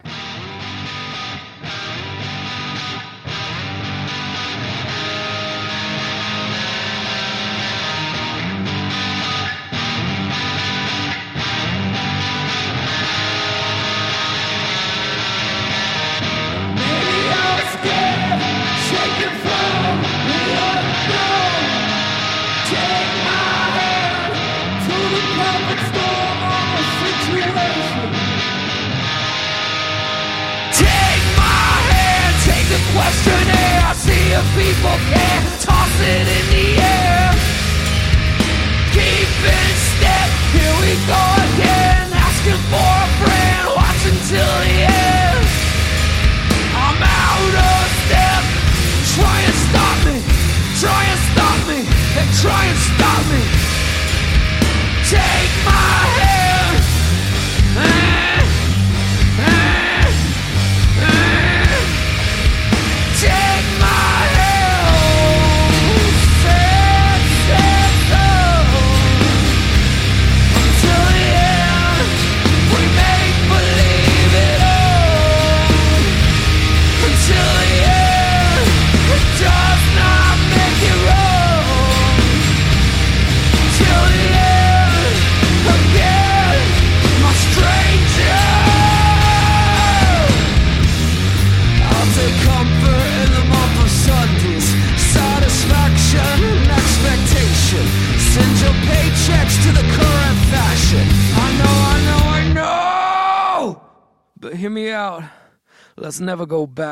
Let's never go back.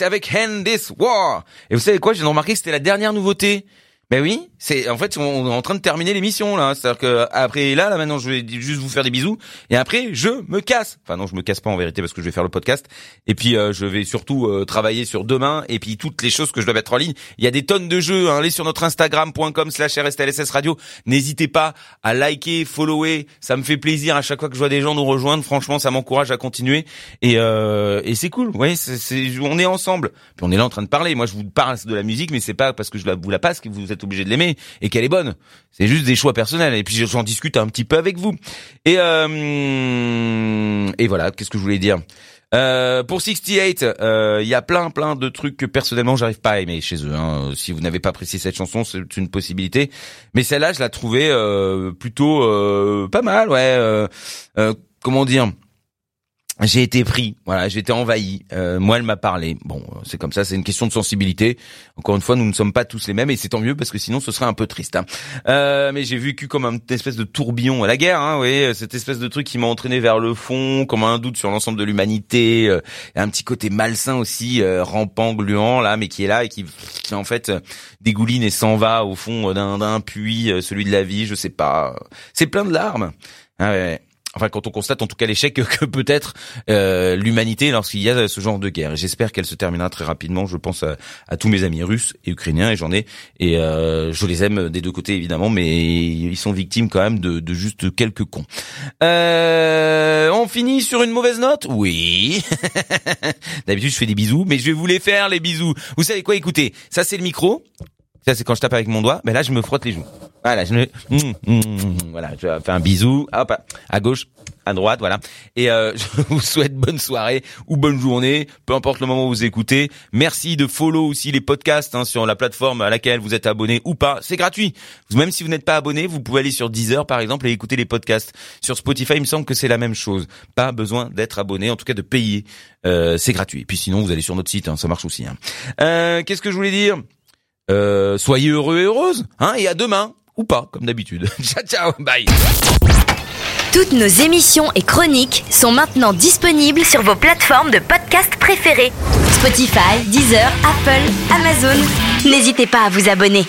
68 avec Hand This War. Et vous savez quoi, j'ai remarqué que c'était la dernière nouveauté. Ben oui, c'est en fait on est en train de terminer l'émission là, c'est-à-dire que après là là maintenant je vais juste vous faire des bisous et après je me casse. Enfin non, je me casse pas en vérité parce que je vais faire le podcast et puis euh, je vais surtout euh, travailler sur demain et puis toutes les choses que je dois mettre en ligne. Il y a des tonnes de jeux, hein. allez sur notre instagram.com/rstlss radio. N'hésitez pas à liker, follower, ça me fait plaisir à chaque fois que je vois des gens nous rejoindre. Franchement, ça m'encourage à continuer et euh, et c'est cool. Vous voyez, c'est- on est ensemble. Puis on est là en train de parler. Moi, je vous parle de la musique, mais c'est pas parce que je vous la passe que vous êtes obligé de l'aimer et qu'elle est bonne. C'est juste des choix personnels. Et puis j'en discute un petit peu avec vous. Et euh, et voilà. Qu'est-ce que je voulais dire? Euh, pour 68, euh, il y a plein plein de trucs que personnellement j'arrive pas à aimer chez eux. hein. Si vous n'avez pas apprécié cette chanson, c'est une possibilité. Mais celle-là, je la trouvais euh, plutôt euh, pas mal, ouais. comment dire? J'ai été pris, voilà, j'ai été envahi. Euh, moi, elle m'a parlé. Bon, euh, c'est comme ça, c'est une question de sensibilité. Encore une fois, nous ne sommes pas tous les mêmes, et c'est tant mieux parce que sinon, ce serait un peu triste. hein. Euh, mais j'ai vécu comme une espèce de tourbillon à la guerre, hein, vous voyez, cette espèce de truc qui m'a entraîné vers le fond, comme un doute sur l'ensemble de l'humanité, euh, un petit côté malsain aussi, euh, rampant, gluant là, mais qui est là et qui, qui en fait euh, dégouline et s'en va au fond euh, d'un puits, euh, celui de la vie, je sais pas. C'est plein de larmes. Ah ouais. Enfin, quand on constate en tout cas l'échec que, peut être euh, l'humanité lorsqu'il y a ce genre de guerre. J'espère qu'elle se terminera très rapidement. Je pense à, à tous mes amis russes et ukrainiens, et j'en ai. Et euh, je les aime des deux côtés évidemment, mais ils sont victimes quand même de, de juste quelques cons. Euh, on finit sur une mauvaise note? Oui. <laughs> D'habitude, je fais des bisous, mais je vais vous les faire les bisous. Vous savez quoi? Écoutez, ça c'est le micro. Ça c'est quand je tape avec mon doigt, mais là je me frotte les joues. Voilà, je me, Mmh, mmh, mmh, voilà, fais un bisou, hop, à gauche, à droite, voilà. Et euh, <laughs> je vous souhaite bonne soirée ou bonne journée, peu importe le moment où vous écoutez. Merci de follow aussi les podcasts hein, sur la plateforme à laquelle vous êtes abonné ou pas. C'est gratuit. Même si vous n'êtes pas abonné, vous pouvez aller sur Deezer par exemple et écouter les podcasts. Sur Spotify, il me semble que c'est la même chose. Pas besoin d'être abonné, en tout cas de payer. Euh, c'est gratuit. Et puis sinon, vous allez sur notre site, hein, ça marche aussi. hein. Euh, Qu'est-ce que je voulais dire? Euh, soyez heureux et heureuses, hein, et à demain, ou pas, comme d'habitude. <laughs> ciao, ciao, bye. Toutes nos émissions et chroniques sont maintenant disponibles sur vos plateformes de podcast préférées. Spotify, Deezer, Apple, Amazon. N'hésitez pas à vous abonner.